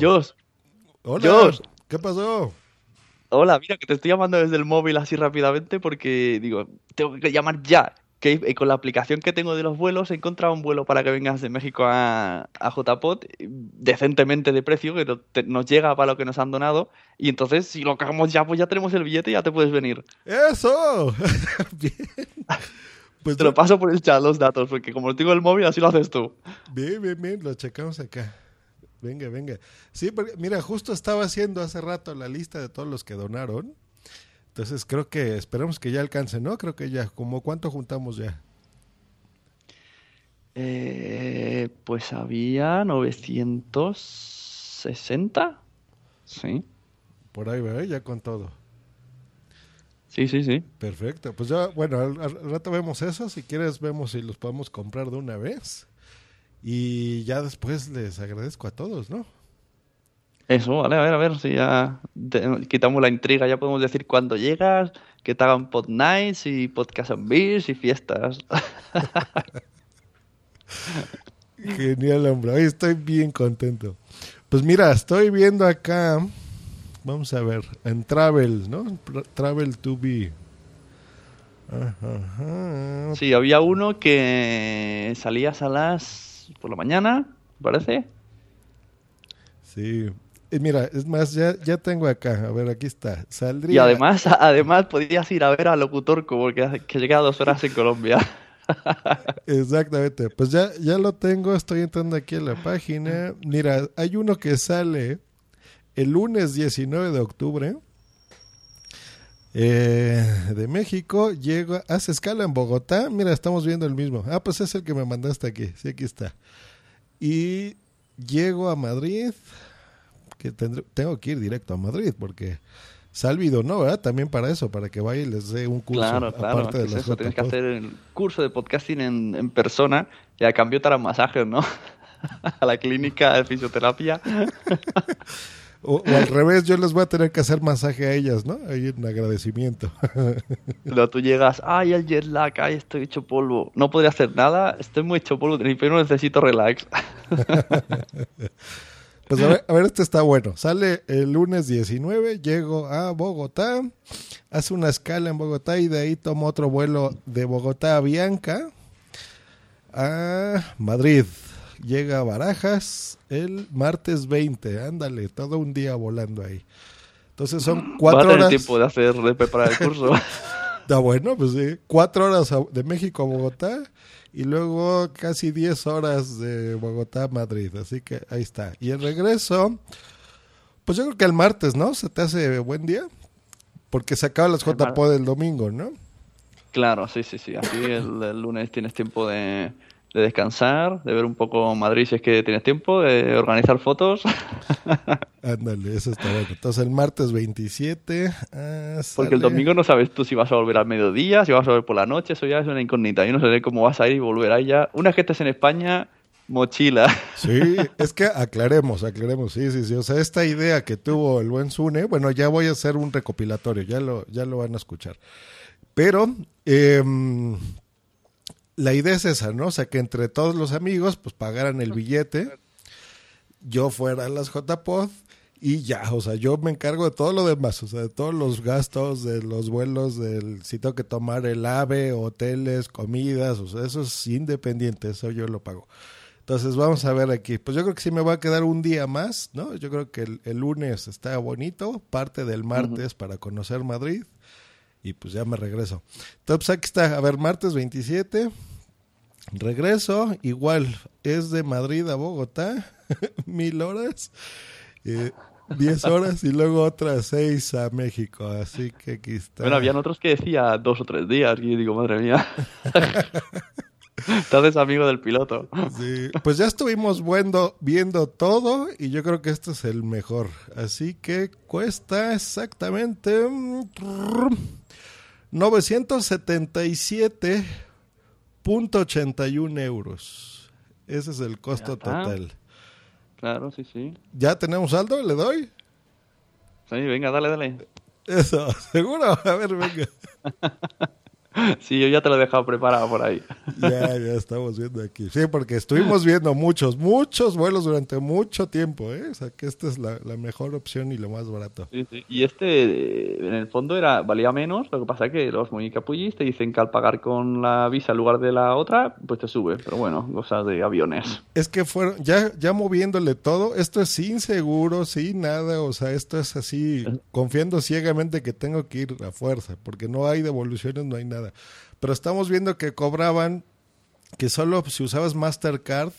Josh, Hola, Josh. ¿qué pasó? hola, mira que te estoy llamando desde el móvil así rápidamente porque digo, tengo que llamar ya. Que eh, con la aplicación que tengo de los vuelos he encontrado un vuelo para que vengas de México a, a JPOT eh, decentemente de precio, que no- te- nos llega para lo que nos han donado. Y entonces, si lo cagamos ya, pues ya tenemos el billete y ya te puedes venir. ¡Eso! bien. Pues Te lo paso por el chat los datos, porque como tengo el móvil, así lo haces tú. bien, bien, bien, lo checamos acá. Venga, venga. Sí, porque, mira, justo estaba haciendo hace rato la lista de todos los que donaron. Entonces creo que esperemos que ya alcance, ¿no? Creo que ya, como cuánto juntamos ya. Eh, pues había 960. Sí, Por ahí, ¿verdad? Ya con todo. sí, sí, sí. Perfecto. Pues ya, bueno, al, al rato vemos eso. Si quieres, vemos si los podemos comprar de una vez. Y ya después les agradezco a todos, ¿no? Eso, vale, a ver, a ver si ya te- quitamos la intriga, ya podemos decir cuándo llegas, que te hagan pod nights y podcast and beers y fiestas. Genial, hombre. Hoy estoy bien contento. Pues mira, estoy viendo acá. Vamos a ver. En Travel, ¿no? Tra- Travel to be. Ajá. Sí, había uno que salías a las por la mañana, parece. Sí. Y mira, es más, ya, ya tengo acá. A ver, aquí está. Saldría. Y además, además podías ir a ver al locutor como que, que llega a dos horas en Colombia. Exactamente. Pues ya, ya lo tengo. Estoy entrando aquí en la página. Mira, hay uno que sale el lunes 19 de octubre. Eh, de México, llega, hace escala en Bogotá. Mira, estamos viendo el mismo. Ah, pues es el que me mandaste aquí. Sí, aquí está. Y llego a Madrid. Que tendré- tengo que ir directo a Madrid porque Salvido, ¿no? ¿verdad? También para eso, para que vaya y les dé un curso. Claro, claro, aparte de es las eso, tienes que hacer el curso de podcasting en, en persona y a cambio te harán masajes, ¿no? A la clínica de fisioterapia. O, o al revés, yo les voy a tener que hacer masaje a ellas, ¿no? Ahí en agradecimiento. Luego tú llegas, ay, el jet lag, ay, estoy hecho polvo. No podría hacer nada, estoy muy hecho polvo, pero necesito relax. Pues a ver, a ver, este está bueno. Sale el lunes 19, llego a Bogotá, hace una escala en Bogotá y de ahí tomo otro vuelo de Bogotá a Bianca a Madrid. Llega a Barajas el martes 20, ándale, todo un día volando ahí. Entonces son Va a cuatro tener horas. tiempo de hacer, de preparar el curso. Está bueno, pues sí. Cuatro horas de México a Bogotá y luego casi diez horas de Bogotá a Madrid. Así que ahí está. Y el regreso, pues yo creo que el martes, ¿no? ¿Se te hace buen día? Porque se acaban las JPO del domingo, ¿no? Claro, sí, sí, sí. Así el, el lunes tienes tiempo de, de descansar, de ver un poco Madrid si es que tienes tiempo, de organizar fotos. Ándale, eso está bueno. Entonces el martes 27. ah, Porque el domingo no sabes tú si vas a volver al mediodía, si vas a volver por la noche, eso ya es una incógnita. Yo no sé cómo vas a ir y volver ya. Una vez que estés en España, mochila. Sí, es que aclaremos, aclaremos, sí, sí, sí. O sea, esta idea que tuvo el buen Sune, bueno, ya voy a hacer un recopilatorio, ya lo, ya lo van a escuchar. Pero em, la idea es esa, ¿no? O sea, que entre todos los amigos, pues pagaran el billete, yo fuera a las JPod y ya, o sea, yo me encargo de todo lo demás, o sea, de todos los gastos, de los vuelos, del si tengo que tomar el AVE, hoteles, comidas, o sea, eso es independiente, eso yo lo pago. Entonces vamos a ver aquí. Pues yo creo que sí me va a quedar un día más, ¿no? Yo creo que el, el lunes está bonito, parte del martes para conocer Madrid y pues ya me regreso. Entonces pues aquí está, a ver, martes 27, regreso, igual es de Madrid a Bogotá, mil horas, eh, diez horas y luego otras seis a México, así que aquí está. Bueno, habían otros que decía dos o tres días y yo digo, madre mía. Entonces, amigo del piloto. Sí, pues ya estuvimos viendo, viendo todo y yo creo que este es el mejor. Así que cuesta exactamente 977.81 euros. Ese es el costo total. Claro, sí, sí. ¿Ya tenemos saldo? ¿Le doy? Sí, venga, dale, dale. Eso, seguro. A ver, venga. Sí, yo ya te lo he dejado preparado por ahí. Ya, ya estamos viendo aquí. Sí, porque estuvimos viendo muchos, muchos vuelos durante mucho tiempo, ¿eh? O sea, que esta es la, la mejor opción y lo más barato. Sí, sí. Y este, en el fondo, era valía menos. Lo que pasa es que los muy capullis te dicen que al pagar con la visa en lugar de la otra, pues te sube. Pero bueno, cosas de aviones. Es que fueron, ya, ya moviéndole todo, esto es sin seguro, sin nada. O sea, esto es así, confiando ciegamente que tengo que ir a fuerza, porque no hay devoluciones, no hay nada. Pero estamos viendo que cobraban que solo si usabas Mastercard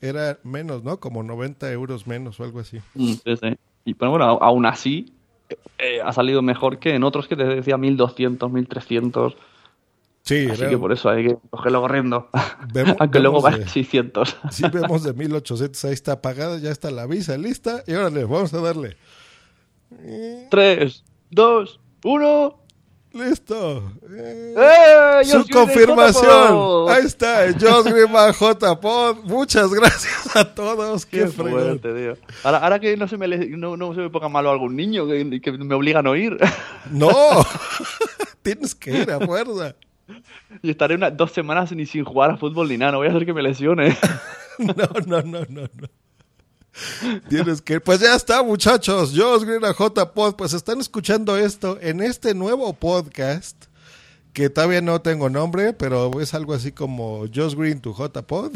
era menos, ¿no? Como 90 euros menos o algo así. Mm, sí, sí. Y pero bueno, aún así eh, ha salido mejor que en otros que te decía 1200, 1300. Sí, Así era- que por eso hay que cogerlo corriendo. Vemos- Aunque luego va a 600. Sí, vemos de 1800, ahí está pagada, ya está la visa lista y órale, vamos a darle. 3, 2, 1. Listo. Eh, ¡Eh! Su confirmación. Ahí está, Josh J. Pod. Muchas gracias a todos. Qué, Qué fuerte, tío. Ahora, ahora que no se, me, no, no se me ponga malo algún niño que, que me obligan a oír. No, tienes que ir a fuerza. y estaré unas dos semanas ni sin jugar a fútbol ni nada. No voy a hacer que me lesione. No, no, no, no, no. Tienes que. Pues ya está, muchachos. Josh Green a J Pod. Pues están escuchando esto en este nuevo podcast. Que todavía no tengo nombre, pero es algo así como Josh Green to J Pod.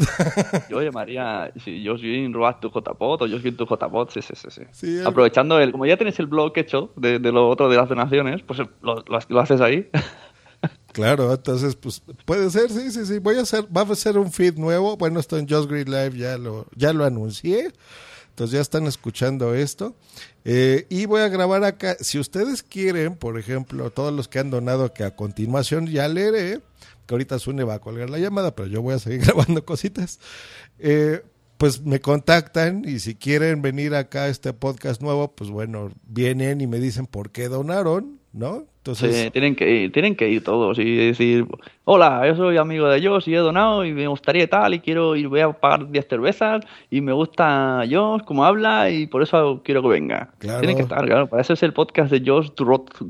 Yo llamaría, Josh Green, Road tu JPOT o Josh Green tu JPOT, sí, sí, sí. sí. Sí, Aprovechando el, como ya tienes el blog hecho de, de lo otro de las donaciones, pues lo, lo- lo haces ahí. Claro, entonces, pues puede ser, sí, sí, sí. Voy a hacer, va a ser un feed nuevo. Bueno, esto en Just Green Live ya lo, ya lo anuncié. Ya están escuchando esto. Eh, y voy a grabar acá. Si ustedes quieren, por ejemplo, todos los que han donado, que a continuación ya leeré, que ahorita Sune va a colgar la llamada, pero yo voy a seguir grabando cositas. Eh, pues me contactan y si quieren venir acá a este podcast nuevo, pues bueno, vienen y me dicen por qué donaron, ¿no? Entonces, Sí, tienen que ir, tienen que ir todos y decir, hola, yo soy amigo de Josh y he donado y me gustaría tal y quiero y voy a pagar 10 cervezas y me gusta Josh, como habla y por eso quiero que venga. Claro. Tienen que estar, claro, para eso es el podcast de Josh, tu,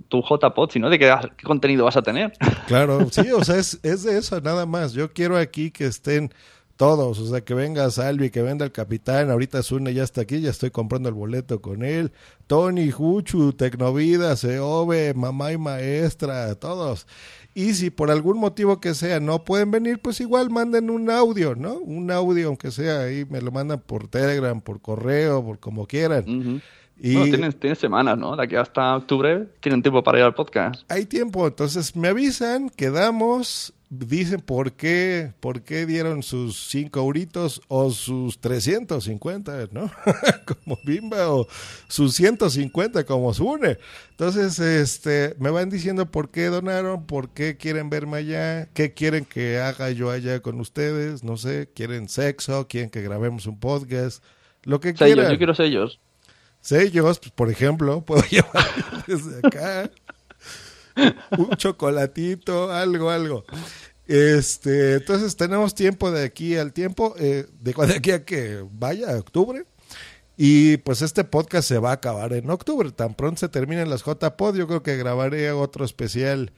tu JPod, si no, ¿de qué, qué contenido vas a tener? Claro, sí, o sea, es, es de eso nada más. Yo quiero aquí que estén todos, o sea, que venga Salvi, que venga el capitán, ahorita Zune ya está aquí, ya estoy comprando el boleto con él, Tony, Juchu, Tecnovida, Seove, Mamá y Maestra, todos. Y si por algún motivo que sea no pueden venir, pues igual manden un audio, ¿no? Un audio, aunque sea ahí, me lo mandan por Telegram, por correo, por como quieran. Y Bueno, tienes, tienes semanas, ¿no? De aquí hasta octubre tienen tiempo para ir al podcast. hay tiempo, entonces me avisan, quedamos, dicen por qué, por qué dieron sus 5 euritos o sus 350, ¿no? como Bimba o sus 150 como Sune. Entonces, este, me van diciendo por qué donaron, por qué quieren verme allá, qué quieren que haga yo allá con ustedes, no sé, quieren sexo, quieren que grabemos un podcast, lo que Sellos, quieran. yo quiero sellos. Sellos, pues, por ejemplo, puedo llevar desde acá un chocolatito, algo, algo. Este, entonces tenemos tiempo de aquí al tiempo, eh, de, de aquí a que vaya a octubre. Y pues este podcast se va a acabar en octubre. Tan pronto se terminen las JPod, yo creo que grabaré otro especial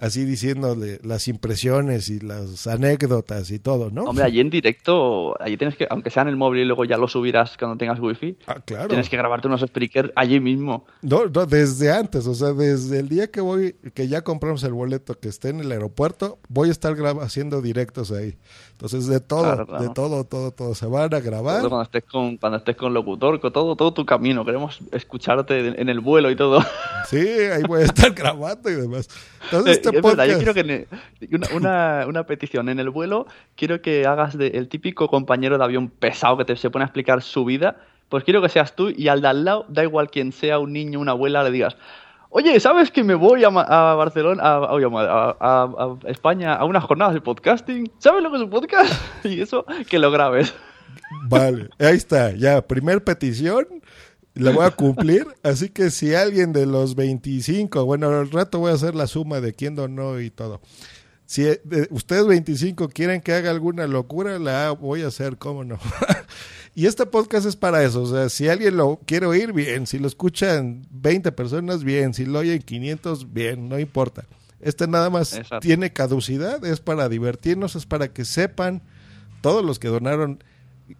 así diciéndole las impresiones y las anécdotas y todo, ¿no? Hombre, allí en directo, allí tienes que, aunque sea en el móvil y luego ya lo subirás cuando tengas wifi, Ah, claro. tienes que grabarte unos speakers allí mismo. No, no, desde antes, o sea, desde el día que voy, que ya compramos el boleto, que esté en el aeropuerto, voy a estar haciendo directos ahí. Entonces, de todo, Claro, de todo, todo, todo. Se van a grabar. Cuando estés con, cuando estés con locutor, con todo, todo tu camino. Queremos escucharte en el vuelo y todo. Sí, ahí voy a estar grabando y demás. Entonces, este Eh, es verdad, yo podcast- quiero que una, una, una petición en el vuelo, quiero que hagas de, el típico compañero de avión pesado que te se pone a explicar su vida. Pues quiero que seas tú y al de al lado, da igual quién sea, un niño, una abuela, le digas, Oye, ¿sabes que me voy a, a Barcelona, a, a, a, España, a unas jornadas de podcasting? ¿Sabes lo que es un podcast? y eso, que lo grabes. Vale, ahí está, ya, primer petición, la voy a cumplir, así que si alguien de los 25, bueno, al rato voy a hacer la suma de quién donó y todo. Si eh, ustedes 25 quieren que haga alguna locura, la voy a hacer, cómo no. y este podcast es para eso, o sea, si alguien lo quiere oír, bien, si lo escuchan 20 personas, bien, si lo oyen 500, bien, no importa. Este nada más tiene caducidad, es para divertirnos, es para que sepan todos los que donaron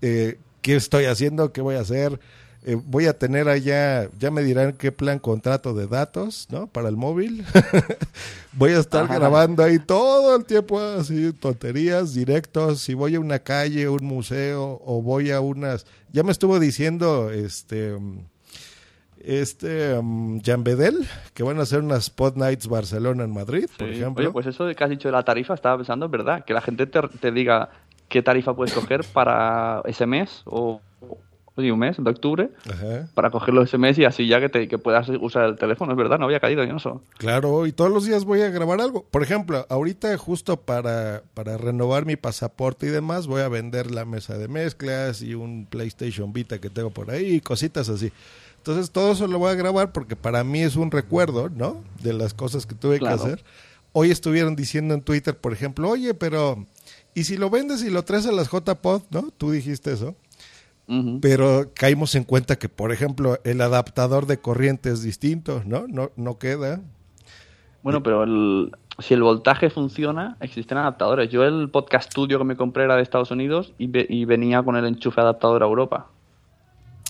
eh, qué estoy haciendo, qué voy a hacer. Eh, voy a tener allá, ya me dirán qué plan contrato de datos, ¿no? Para el móvil. voy a estar grabando ahí todo el tiempo, así, tonterías, directos. Si voy a una calle, un museo, o voy a unas. Ya me estuvo diciendo, este. Este um, Jan Bedel, que van a hacer unas Spot Nights Barcelona en Madrid, por ejemplo. Oye, pues eso de que has dicho de la tarifa, estaba pensando, es verdad, que la gente te, te diga, qué tarifa puedes coger para ese mes o, un mes de octubre para cogerlo ese mes y así ya que, te, que puedas usar el teléfono, es verdad, no había caído en eso. Claro, y todos los días voy a grabar algo. Por ejemplo, ahorita justo para, para renovar mi pasaporte y demás, voy a vender la mesa de mezclas y un PlayStation Vita que tengo por ahí y cositas así. Entonces todo eso lo voy a grabar porque para mí es un recuerdo, ¿no? De las cosas que tuve que hacer. Hoy estuvieron diciendo en Twitter, por ejemplo, oye, pero y si lo vendes y lo traes a las JPod, ¿no? Tú dijiste eso. Pero caímos en cuenta que, por ejemplo, el adaptador de corriente es distinto, ¿no? No, no queda. Bueno, pero si el voltaje funciona, existen adaptadores. Yo el podcast studio que me compré era de Estados Unidos y, y venía con el enchufe adaptador a Europa.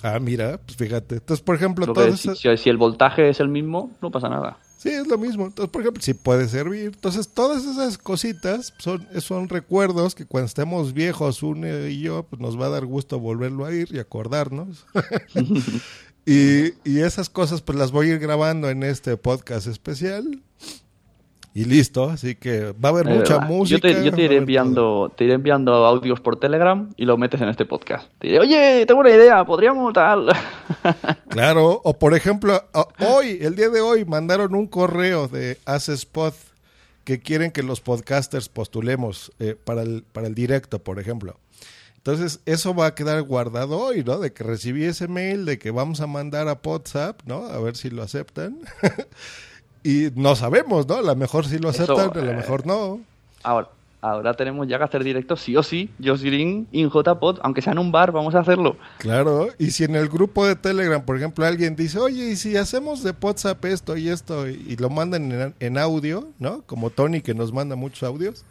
Ah, mira, pues fíjate. Entonces, por ejemplo, si el voltaje es el mismo, no pasa nada. Sí, es lo mismo. Entonces, por ejemplo, si puede servir. Entonces, todas esas cositas son, son recuerdos que cuando estemos viejos, Une y yo, pues nos va a dar gusto volverlo a ir y acordarnos. y, y esas cosas, pues las voy a ir grabando en este podcast especial y listo. Así que va a haber mucha música. Yo, te, yo te, iré enviando, te iré enviando audios por Telegram y lo metes en este podcast. Te diré, oye, tengo una idea, podríamos tal. claro, o por ejemplo, hoy, el día de hoy, mandaron un correo de Spot que quieren que los podcasters postulemos eh, para, el, para el directo, por ejemplo. Entonces, eso va a quedar guardado hoy, ¿no? De que recibí ese mail, de que vamos a mandar a WhatsApp, ¿no? A ver si lo aceptan. Y no sabemos, ¿no? A lo mejor sí lo aceptan, a lo eh, mejor no. Ahora, ahora tenemos ya que hacer directo sí o sí, Josh Green in JPod, aunque sea en un bar, vamos a hacerlo. Claro, y si en el grupo de Telegram, por ejemplo, alguien dice, oye, y si hacemos de WhatsApp esto y esto, y, lo mandan en, audio, ¿no? Como Tony que nos manda muchos audios,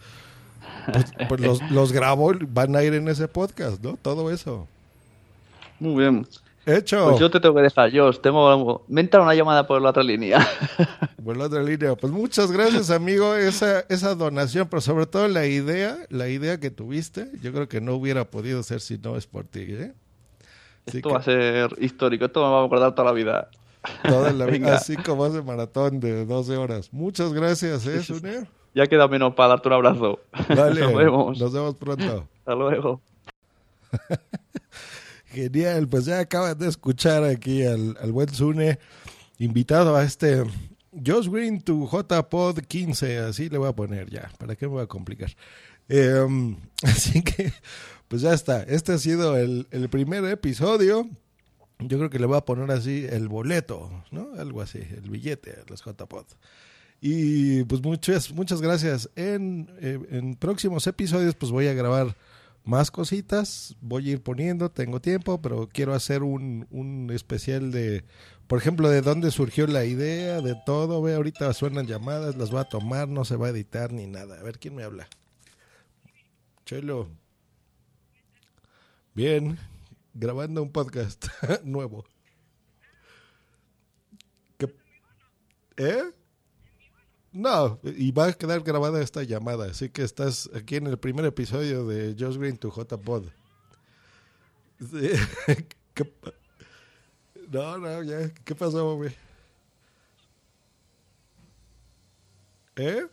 pues, pues los, los grabo, van a ir en ese podcast, ¿no? Todo eso. Muy bien. Hecho. Pues yo te tengo que dejar, yo tengo me entra una llamada por la otra línea. Por la otra línea. Pues muchas gracias, amigo, esa esa donación, pero sobre todo la idea, la idea que tuviste, yo creo que no hubiera podido ser si no es por ti, ¿eh? esto va a ser histórico, esto me va a acordar toda la vida. Toda la vida, así como ese maratón de 12 horas. Muchas gracias, ¿eh, Sunir? Ya queda menos para darte un abrazo. Vale, nos vemos. Nos vemos pronto. Hasta luego. Genial, pues ya acaban de escuchar aquí al, buen Zune invitado a este Josh Green to JPod 15, así le voy a poner ya, ¿para qué me voy a complicar? Em, así que, pues ya está, este ha sido el, el primer episodio. Yo creo que le voy a poner así el boleto, ¿no? Algo así, el billete los JPod. Y pues muchas, muchas gracias. En, eh, en próximos episodios pues voy a grabar más cositas voy a ir poniendo, tengo tiempo, pero quiero hacer un, un especial de, por ejemplo, de dónde surgió la idea, de todo. Ve, ahorita suenan llamadas, las voy a tomar, no se va a editar ni nada. A ver quién me habla. Chelo. Bien, grabando un podcast nuevo. ¿Qué? ¿Eh? No, y va a quedar grabada esta llamada, así que estás aquí en el primer episodio de Josh Green to J-Pod. No, no, ya, ¿qué pasó, güey? ¿Eh?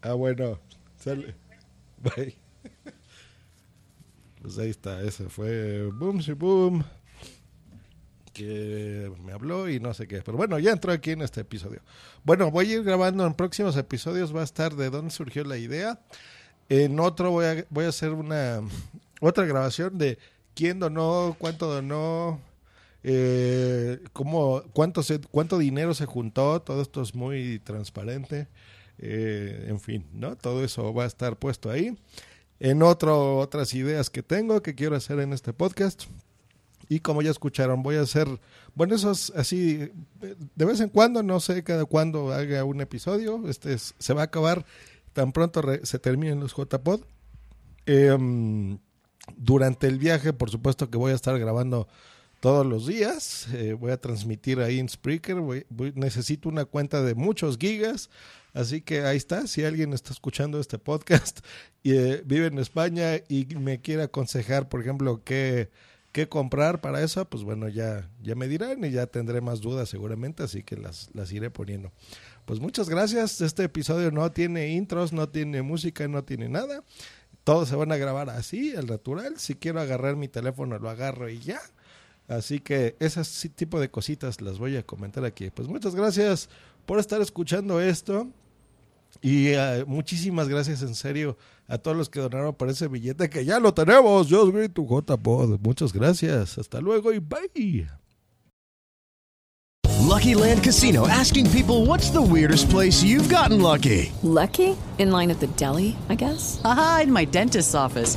Ah, bueno, sale. Bye. Pues ahí está, ese fue Boom, si boom. Que me habló y no sé qué. Pero bueno, ya entró aquí en este episodio. Bueno, voy a ir grabando en próximos episodios, va a estar de dónde surgió la idea. En otro voy a, voy a hacer una otra grabación de quién donó, cuánto donó, eh, cómo, cuánto, se, cuánto dinero se juntó, todo esto es muy transparente. Eh, en fin, ¿no? Todo eso va a estar puesto ahí. En otro, otras ideas que tengo que quiero hacer en este podcast. Y como ya escucharon, voy a hacer, bueno, eso es así, de vez en cuando, no sé cada cuándo haga un episodio. Este se va a acabar tan pronto se terminen los JPod. Eh, durante el viaje, por supuesto que voy a estar grabando todos los días. Eh, voy a transmitir ahí en Spreaker. necesito una cuenta de muchos gigas. Así que ahí está. Si alguien está escuchando este podcast y eh, vive en España y me quiere aconsejar, por ejemplo, qué, qué comprar para eso, pues bueno, ya, ya me dirán y ya tendré más dudas seguramente. Así que las, las iré poniendo. Pues muchas gracias. Este episodio no tiene intros, no tiene música, no tiene nada. Todos se van a grabar así, al natural. Si quiero agarrar mi teléfono, lo agarro y ya. Así que ese tipo de cositas las voy a comentar aquí. Pues muchas gracias por estar escuchando esto. Y uh, muchísimas gracias en serio a todos los que donaron por ese billete que ya lo tenemos. Yo soy tu JPod. Muchas gracias. Hasta luego y bye. Lucky Land Casino asking people what's the weirdest place you've gotten lucky? Lucky? In line at the deli, I guess. Aha, in my dentist's office.